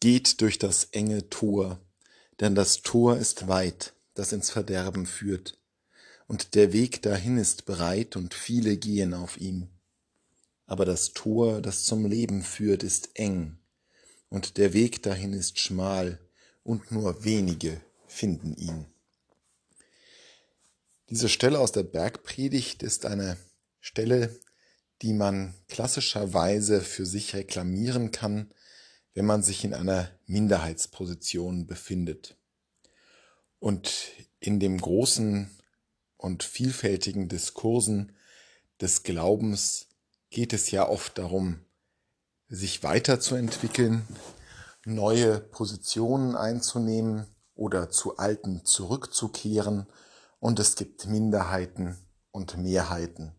Geht durch das enge Tor, denn das Tor ist weit, das ins Verderben führt, und der Weg dahin ist breit, und viele gehen auf ihm. Aber das Tor, das zum Leben führt, ist eng, und der Weg dahin ist schmal, und nur wenige finden ihn. Diese Stelle aus der Bergpredigt ist eine Stelle, die man klassischerweise für sich reklamieren kann, wenn man sich in einer Minderheitsposition befindet. Und in dem großen und vielfältigen Diskursen des Glaubens geht es ja oft darum, sich weiterzuentwickeln, neue Positionen einzunehmen oder zu alten zurückzukehren und es gibt Minderheiten und Mehrheiten.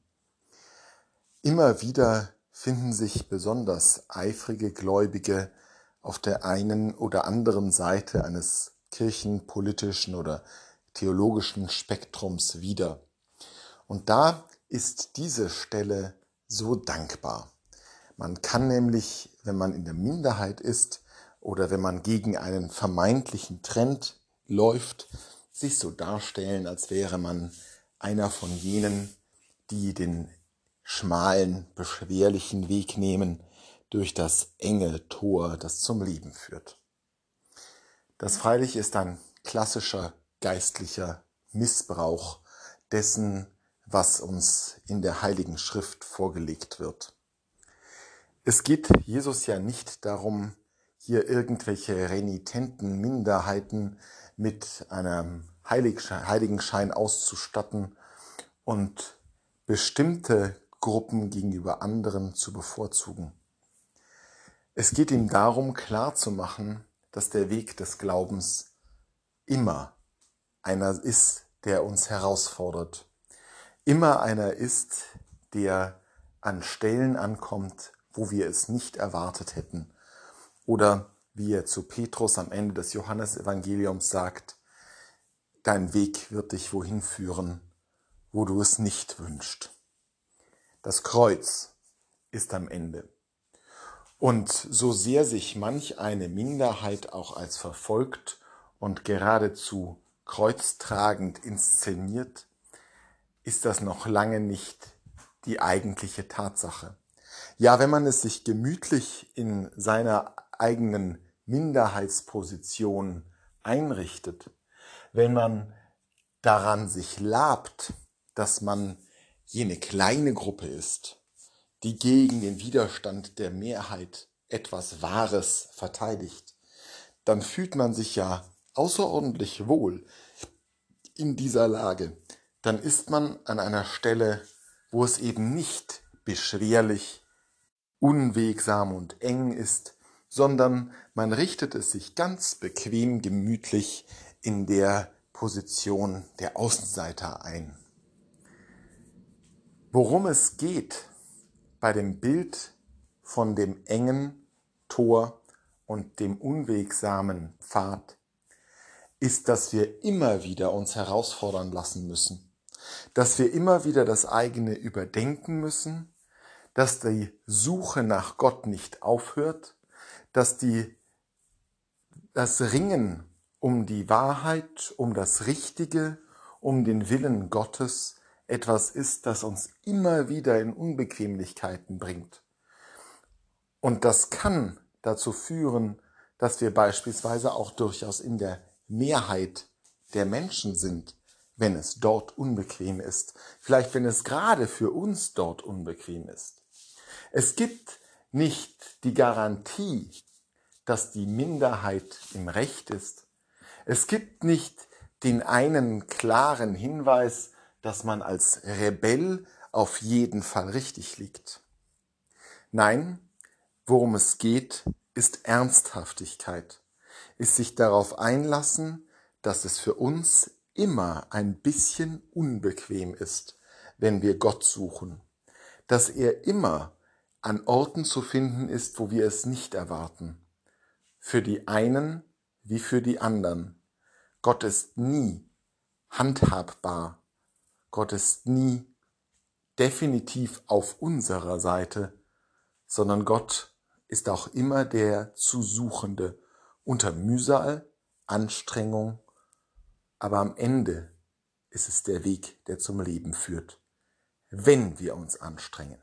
Immer wieder finden sich besonders eifrige Gläubige auf der einen oder anderen Seite eines kirchenpolitischen oder theologischen Spektrums wieder. Und da ist diese Stelle so dankbar. Man kann nämlich, wenn man in der Minderheit ist oder wenn man gegen einen vermeintlichen Trend läuft, sich so darstellen, als wäre man einer von jenen, die den schmalen, beschwerlichen Weg nehmen durch das enge Tor, das zum Leben führt. Das freilich ist ein klassischer geistlicher Missbrauch dessen, was uns in der Heiligen Schrift vorgelegt wird. Es geht Jesus ja nicht darum, hier irgendwelche renitenten Minderheiten mit einem Heiligenschein auszustatten und bestimmte Gruppen gegenüber anderen zu bevorzugen. Es geht ihm darum, klarzumachen, dass der Weg des Glaubens immer einer ist, der uns herausfordert. Immer einer ist, der an Stellen ankommt, wo wir es nicht erwartet hätten. Oder wie er zu Petrus am Ende des Johannesevangeliums sagt, dein Weg wird dich wohin führen, wo du es nicht wünschst. Das Kreuz ist am Ende. Und so sehr sich manch eine Minderheit auch als verfolgt und geradezu kreuztragend inszeniert, ist das noch lange nicht die eigentliche Tatsache. Ja, wenn man es sich gemütlich in seiner eigenen Minderheitsposition einrichtet, wenn man daran sich labt, dass man jene kleine Gruppe ist, die gegen den Widerstand der Mehrheit etwas Wahres verteidigt, dann fühlt man sich ja außerordentlich wohl in dieser Lage. Dann ist man an einer Stelle, wo es eben nicht beschwerlich, unwegsam und eng ist, sondern man richtet es sich ganz bequem, gemütlich in der Position der Außenseiter ein. Worum es geht bei dem Bild von dem engen Tor und dem unwegsamen Pfad, ist, dass wir immer wieder uns herausfordern lassen müssen, dass wir immer wieder das eigene überdenken müssen, dass die Suche nach Gott nicht aufhört, dass die, das Ringen um die Wahrheit, um das Richtige, um den Willen Gottes etwas ist, das uns immer wieder in Unbequemlichkeiten bringt. Und das kann dazu führen, dass wir beispielsweise auch durchaus in der Mehrheit der Menschen sind, wenn es dort unbequem ist. Vielleicht wenn es gerade für uns dort unbequem ist. Es gibt nicht die Garantie, dass die Minderheit im Recht ist. Es gibt nicht den einen klaren Hinweis, dass man als Rebell auf jeden Fall richtig liegt. Nein, worum es geht, ist Ernsthaftigkeit, ist sich darauf einlassen, dass es für uns immer ein bisschen unbequem ist, wenn wir Gott suchen, dass er immer an Orten zu finden ist, wo wir es nicht erwarten, für die einen wie für die anderen. Gott ist nie handhabbar Gott ist nie definitiv auf unserer Seite, sondern Gott ist auch immer der zu Suchende unter Mühsal, Anstrengung, aber am Ende ist es der Weg, der zum Leben führt, wenn wir uns anstrengen.